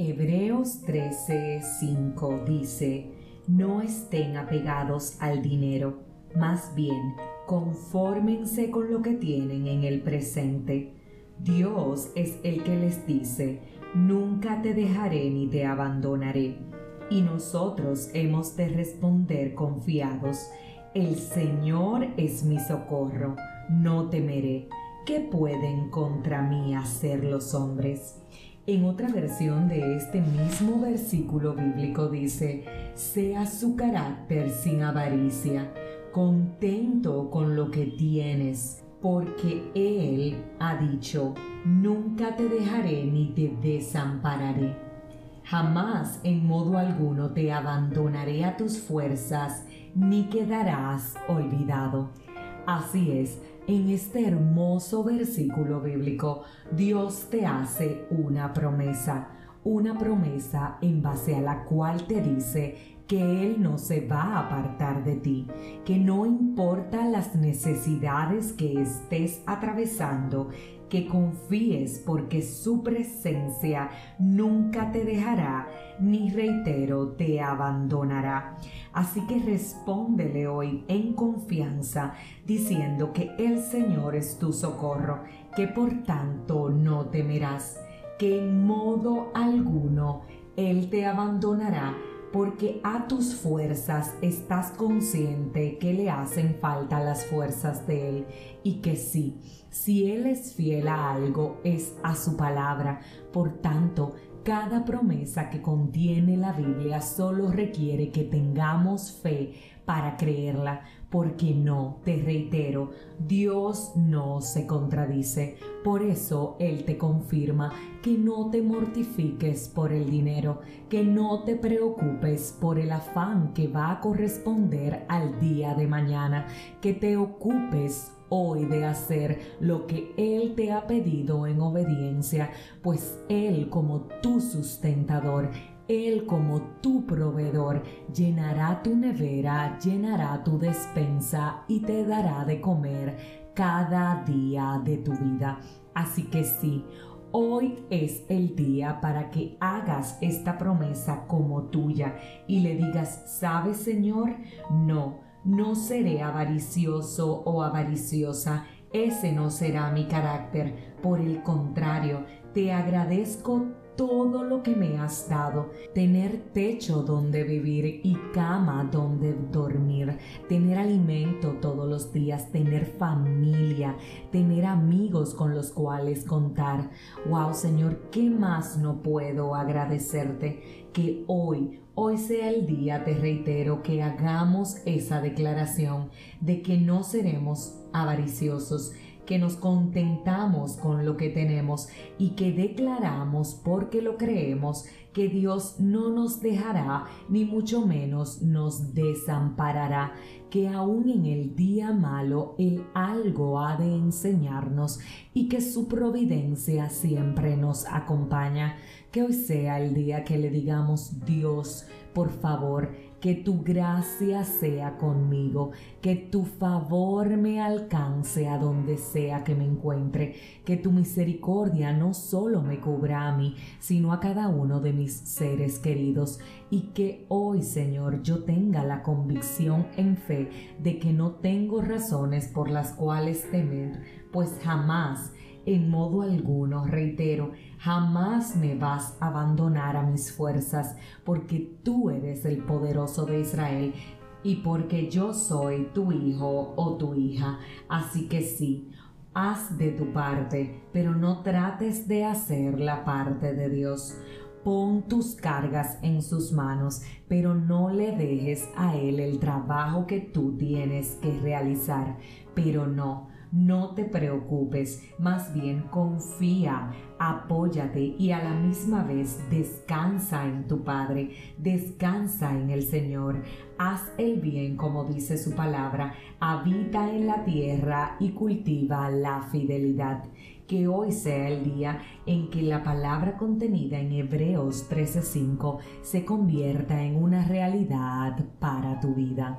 Hebreos 13:5 dice, no estén apegados al dinero, más bien confórmense con lo que tienen en el presente. Dios es el que les dice, nunca te dejaré ni te abandonaré. Y nosotros hemos de responder confiados, el Señor es mi socorro, no temeré. ¿Qué pueden contra mí hacer los hombres? En otra versión de este mismo versículo bíblico dice, sea su carácter sin avaricia, contento con lo que tienes, porque Él ha dicho, nunca te dejaré ni te desampararé. Jamás en modo alguno te abandonaré a tus fuerzas, ni quedarás olvidado. Así es, en este hermoso versículo bíblico, Dios te hace una promesa, una promesa en base a la cual te dice que Él no se va a apartar de ti, que no importa las necesidades que estés atravesando, que confíes porque su presencia nunca te dejará, ni reitero, te abandonará. Así que respóndele hoy en confianza, diciendo que el Señor es tu socorro, que por tanto no temerás, que en modo alguno Él te abandonará porque a tus fuerzas estás consciente que le hacen falta las fuerzas de Él y que sí, si Él es fiel a algo es a su palabra. Por tanto, cada promesa que contiene la Biblia solo requiere que tengamos fe para creerla, porque no, te reitero, Dios no se contradice. Por eso Él te confirma que no te mortifiques por el dinero, que no te preocupes por el afán que va a corresponder al día de mañana, que te ocupes hoy de hacer lo que Él te ha pedido en obediencia, pues Él como tu sustentador él como tu proveedor llenará tu nevera, llenará tu despensa y te dará de comer cada día de tu vida. Así que sí, Hoy es el día para que hagas esta promesa como tuya y le digas, ¿sabes Señor? No, no seré avaricioso o avariciosa. Ese no será mi carácter. Por el contrario, te agradezco todo lo que me has dado, tener techo donde vivir y cama donde dormir, tener alimento todos los días, tener familia, tener amigos con los cuales contar. Wow, Señor, ¿qué más no puedo agradecerte? Que hoy, hoy sea el día, te reitero, que hagamos esa declaración de que no seremos avariciosos, que nos contentamos con lo que tenemos y que declaramos porque lo creemos que Dios no nos dejará ni mucho menos nos desamparará, que aún en el día malo Él algo ha de enseñarnos y que su providencia siempre nos acompaña. Que hoy sea el día que le digamos Dios, por favor, que tu gracia sea conmigo, que tu favor me alcance a donde sea que me encuentre, que tu misericordia no solo me cubra a mí, sino a cada uno de mis seres queridos, y que hoy, Señor, yo tenga la convicción en fe de que no tengo razones por las cuales temer, pues jamás en modo alguno, reitero, jamás me vas a abandonar a mis fuerzas, porque tú eres el poderoso de Israel y porque yo soy tu hijo o tu hija. Así que sí, haz de tu parte, pero no trates de hacer la parte de Dios. Pon tus cargas en sus manos, pero no le dejes a Él el trabajo que tú tienes que realizar. Pero no, no te preocupes, más bien confía, apóyate y a la misma vez descansa en tu Padre, descansa en el Señor, haz el bien como dice su palabra, habita en la tierra y cultiva la fidelidad. Que hoy sea el día en que la palabra contenida en Hebreos 13:5 se convierta en una realidad para tu vida.